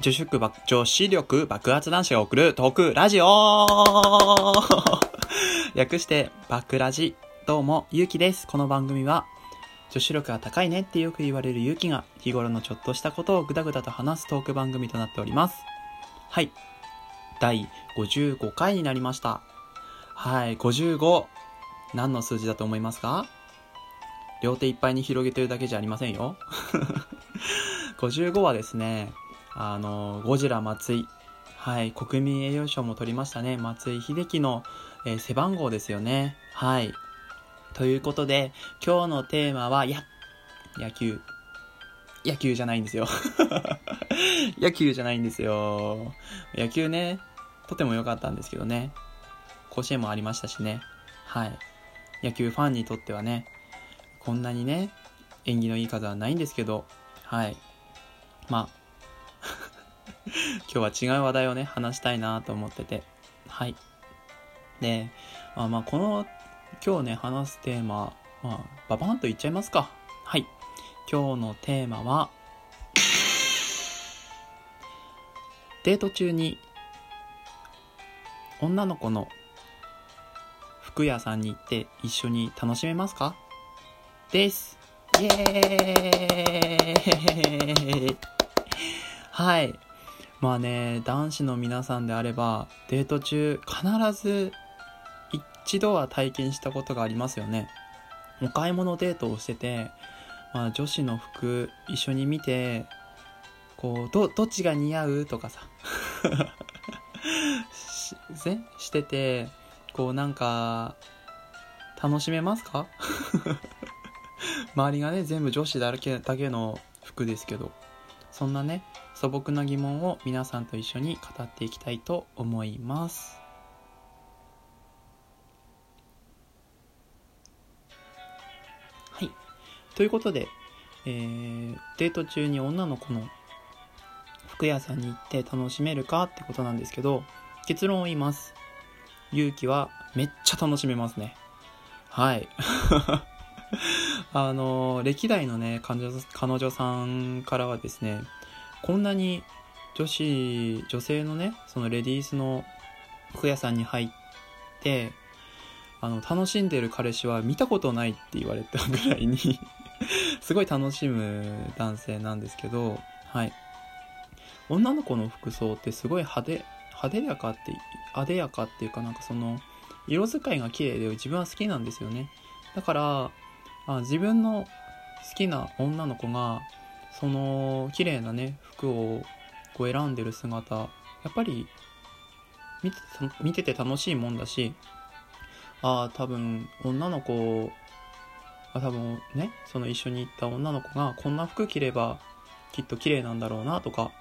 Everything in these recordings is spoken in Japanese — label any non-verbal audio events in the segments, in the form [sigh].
女子力爆、女子力爆発男子が送るトークラジオ [laughs] 略してバックラジ。どうも、ゆうきです。この番組は、女子力が高いねってよく言われるゆうきが、日頃のちょっとしたことをぐだぐだと話すトーク番組となっております。はい。第55回になりました。はい、55。何の数字だと思いますか？両手いっぱいに広げてるだけじゃありませんよ。[laughs] 55はですね、あの、ゴジラ松井。はい、国民栄誉賞も取りましたね。松井秀喜の、えー背番号ですよね。はい。ということで、今日のテーマは、や、野球。野球じゃないんですよ。[laughs] 野球じゃないんですよ。野球ね、とても良かったんですけどね。甲子園もありましたしね。はい。野球ファンにとってはね、こんなにね、縁起のいい数はないんですけど、はい。まあ、今日は違う話題をね、話したいなと思ってて、はい。で、まあまあ、この、今日ね、話すテーマ、まあ、ババーンと言っちゃいますか。はい。今日のテーマは、デート中に、女の子の服屋さんに行って一緒に楽しめますか？です。イエーイ [laughs] はい。まあね、男子の皆さんであれば、デート中必ず一度は体験したことがありますよね。お買い物デートをしてて、まあ女子の服一緒に見て、こう、ど、どっちが似合うとかさ、[laughs] し、ぜしてて、こうなんか、楽しめますか？[laughs] 周りがね、全部女子だけだけの服ですけど、そんなね、素朴な疑問を皆さんと一緒に語っていきたいと思います。はい。ということで、えー、デート中に女の子の服屋さんに行って楽しめるかってことなんですけど、結論を言います。勇気はめっちゃ楽しめますね。はい。[laughs] あの、歴代のね、彼女彼女さんからはですね、こんなに女子、女性のね、そのレディースの服屋さんに入って、あの、楽しんでる彼氏は見たことないって言われたぐらいに [laughs] すごい楽しむ男性なんですけど、はい。女の子の服装ってすごい派手、派手やかって、派手やかっていうかなんかその、色使いが綺麗で自分は好きなんですよね。だから、あ自分の好きな女の子が、その綺麗なね、服をこう選んでる姿、やっぱり見て見てて楽しいもんだし、ああ、多分女の子、あ多分ね、その一緒に行った女の子がこんな服着ればきっと綺麗なんだろうなとか、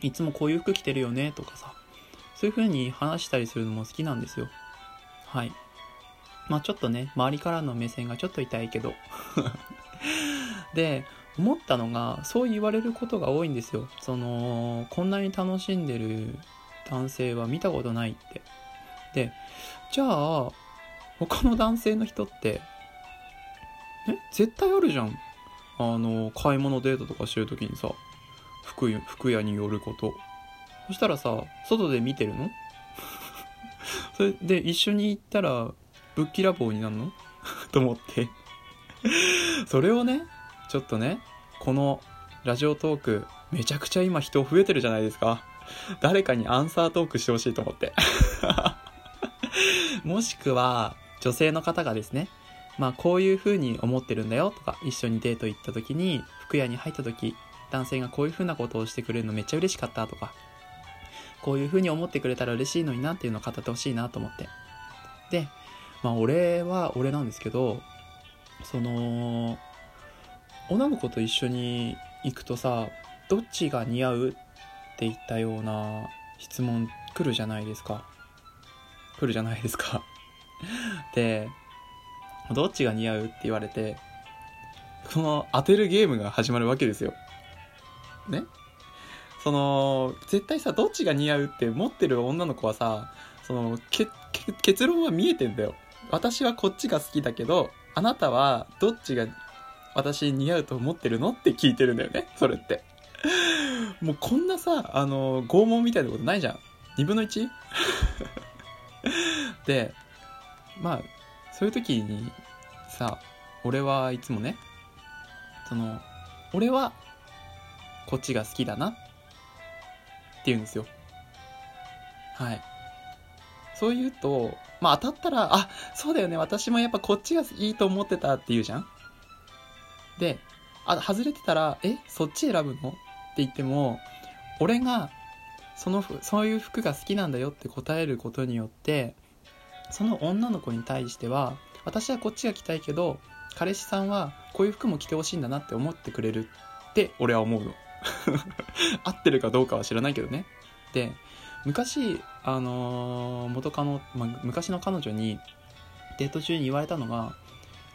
いつもこういう服着てるよねとかさ、そういう風に話したりするのも好きなんですよ。はい。まあちょっとね、周りからの目線がちょっと痛いけど。[laughs] で、思ったのが、そう言われることが多いんですよ。その、こんなに楽しんでる男性は見たことないって。で、じゃあ、他の男性の人って、え絶対あるじゃん。あの、買い物デートとかしてるときにさ、服屋、服屋に寄ること。そしたらさ、外で見てるの？[laughs] それで一緒に行ったらぶっきらぼうになるの？[laughs] と思って [laughs] それをねちょっとねこのラジオトークめちゃくちゃ今人増えてるじゃないですか誰かにアンサートークしてほしいと思って [laughs] もしくは女性の方がですねまあこういう風に思ってるんだよとか一緒にデート行った時に服屋に入った時男性がこういう風なことをしてくれるのめっちゃ嬉しかったとかこういう風に思ってくれたら嬉しいのになっていうのを語ってほしいなと思って。で、まあ俺は俺なんですけど、その、女の子と一緒に行くとさ、どっちが似合うって言ったような質問来るじゃないですか。来るじゃないですか。[laughs] で、どっちが似合うって言われて、この当てるゲームが始まるわけですよ。ね？その、絶対さ、どっちが似合うって持ってる女の子はさ、その、結論は見えてんだよ。私はこっちが好きだけど、あなたはどっちが私似合うと思ってるの？って聞いてるんだよね、それって。もうこんなさ、あの、拷問みたいなことないじゃん。2分の 1? [laughs] で、まあ、そういう時にさ、俺はいつもね、その、俺はこっちが好きだなって言うんですよ。はい。そう言うと、まあ当たったら、あ、そうだよね、私もやっぱこっちがいいと思ってたって言うじゃんで、あ、外れてたら、え、そっち選ぶの？って言っても、俺が、その、そういう服が好きなんだよって答えることによって、その女の子に対しては、私はこっちが着たいけど、彼氏さんはこういう服も着てほしいんだなって思ってくれるって俺は思うの。[laughs] 合ってるかどうかは知らないけどね。で、昔、あのー、元カノ、まあ、昔の彼女にデート中に言われたのが、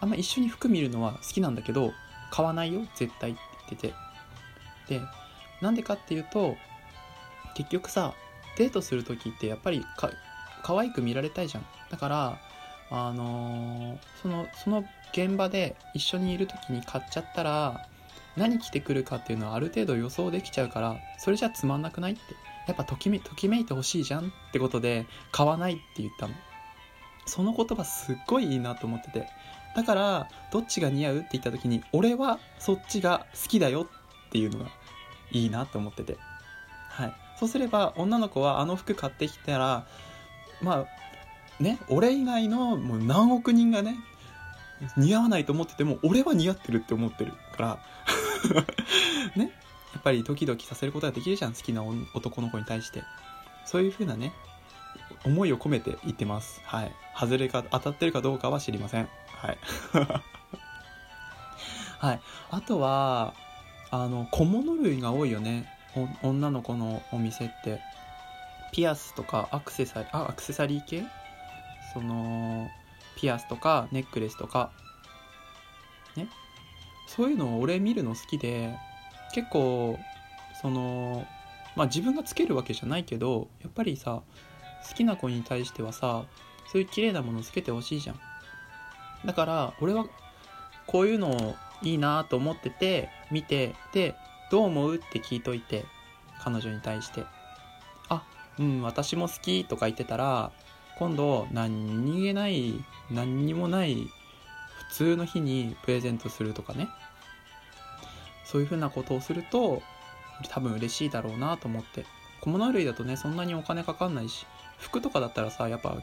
あんま一緒に服見るのは好きなんだけど、買わないよ、絶対って言ってて。で、なんでかっていうと、結局さ、デートする時ってやっぱりか、可愛く見られたいじゃん。だから、あのー、その、その現場で一緒にいる時に買っちゃったら、何着てくるかっていうのはある程度予想できちゃうから、それじゃつまんなくないって。やっぱときめ、ときめいてほしいじゃんってことで、買わないって言ったの。その言葉すっごいいいなと思ってて。だから、どっちが似合うって言った時に、俺はそっちが好きだよっていうのがいいなと思ってて。はい。そうすれば、女の子はあの服買ってきたら、まあ、ね、俺以外のもう何億人がね、似合わないと思ってても、俺は似合ってるって思ってるから、[laughs] ね、やっぱりドキドキさせることができるじゃん、好きな男の子に対して。そういう風なね、思いを込めて言ってます。はい。外れか、当たってるかどうかは知りません。はい。[laughs] はい。あとは、あの、小物類が多いよね。女の子のお店って。ピアスとかアクセサリー、あ、アクセサリー系？その、ピアスとかネックレスとか。ね？そういうのを俺見るの好きで、結構、その、まあ自分がつけるわけじゃないけど、やっぱりさ、好きな子に対してはさ、そういう綺麗なものつけてほしいじゃん。だから、俺はこういうのいいなと思ってて、見て、で、どう思うって聞いといて、彼女に対して。あ、うん、私も好きとか言ってたら、今度、何気ない、何にもない普通の日にプレゼントするとかね。そういうふうなことをすると、多分嬉しいだろうなと思って。小物類だとね、そんなにお金かかんないし、服とかだったらさ、やっぱ、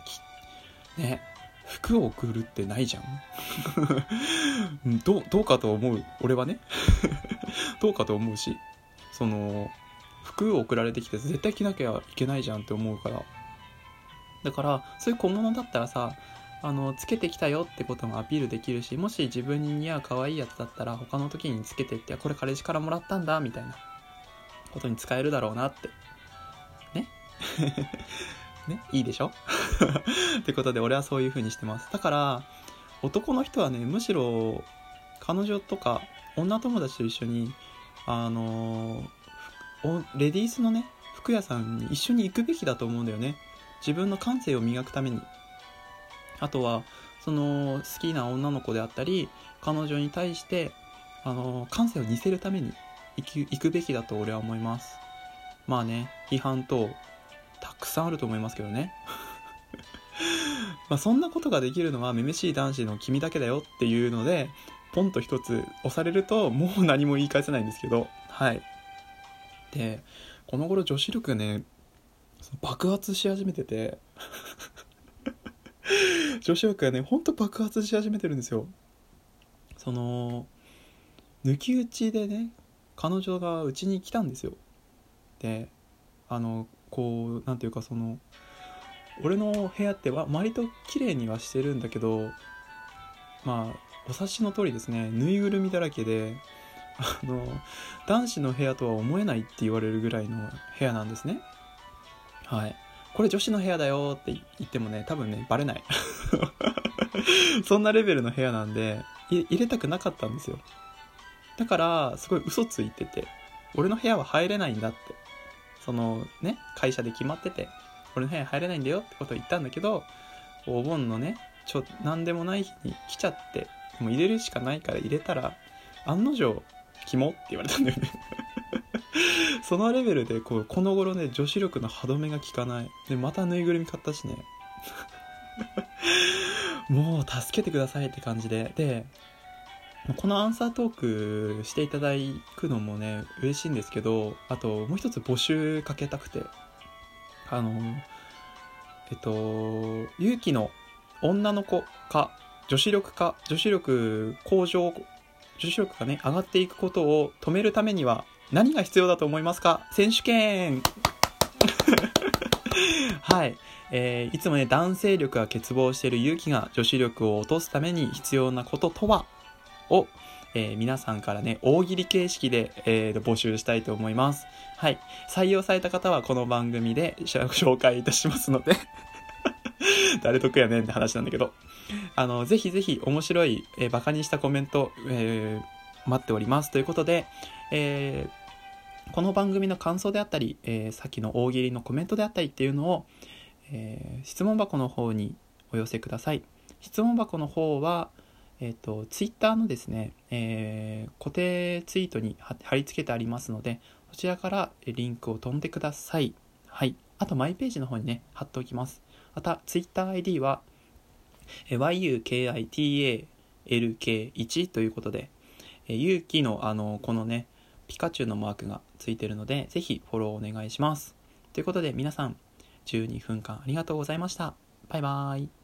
ね、服を送るってないじゃん [laughs] どう、どうかと思う。俺はね。[laughs] どうかと思うし。その、服を送られてきて絶対着なきゃいけないじゃんって思うから。だから、そういう小物だったらさ、あの、つけてきたよってこともアピールできるし、もし自分に似合う可愛いやつだったら、他の時につけてって、これ彼氏からもらったんだ、みたいなことに使えるだろうなって。ね [laughs] ね、いいでしょ？[laughs] ってことで俺はそういう風にしてます。だから、男の人はね、むしろ、彼女とか、女友達と一緒に、あの、レディースのね、服屋さんに一緒に行くべきだと思うんだよね。自分の感性を磨くために。あとは、その、好きな女の子であったり、彼女に対して、あの、感性を似せるために行くべきだと俺は思います。まあね、批判とくさんあると思いますけどね。[laughs] まそんなことができるのはめめしい男子の君だけだよっていうので、ポンと一つ押されるともう何も言い返せないんですけど、はい。で、この頃女子力がね、爆発し始めてて [laughs] 女子力がね、ほんと爆発し始めてるんですよ。その、抜き打ちでね、彼女がうちに来たんですよ。で、あの、こう何ていうかその俺の部屋っては割と綺麗にはしてるんだけどまあお察しの通りですねぬいぐるみだらけであの男子の部屋とは思えないって言われるぐらいの部屋なんですね。はい。これ女子の部屋だよって言ってもね多分ねバレない。[laughs] そんなレベルの部屋なんで入れたくなかったんですよ。だからすごい嘘ついてて俺の部屋は入れないんだって。そのね、会社で決まってて、俺の部屋入れないんだよってことを言ったんだけど、お盆のね、ちょ、なんでもない日に来ちゃって、もう入れるしかないから入れたら、案の定、肝って言われたんだよね。[laughs] そのレベルでこうこの頃ね女子力の歯止めが効かない。でまたぬいぐるみ買ったしね。[laughs] もう助けてくださいって感じで。でこのアンサートークしていただくのもね嬉しいんですけどあともう一つ募集かけたくて。あのえっと勇気の女の子か女子力か女子力向上女子力がね上がっていくことを止めるためには何が必要だと思いますか？選手権。[laughs] はい。えー、いつもね、男性力が欠乏している勇気が女子力を落とすために必要なこととは？を、えー、皆さんからね、大喜利形式で、えー、募集したいと思います。はい。採用された方はこの番組で紹介いたしますので [laughs] 誰得やねんって話なんだけど。あの、ぜひぜひ面白い、えー、バカにしたコメント、えー、待っております。ということで、えー、この番組の感想であったり、えー、さっきの大喜利のコメントであったりっていうのを、えー、質問箱の方にお寄せください。質問箱の方は、えっ、ー、と、ツイッターのですね、えー、固定ツイートに貼り付けてありますので、こちらからリンクを飛んでください。はい。あと、マイページの方にね、貼っておきます。また、ツイッター ID は、yukitalk1 ということで、勇気のあの、このね、ピカチュウのマークがついてるので、ぜひフォローお願いします。ということで皆さん、12分間ありがとうございました。バイバーイ。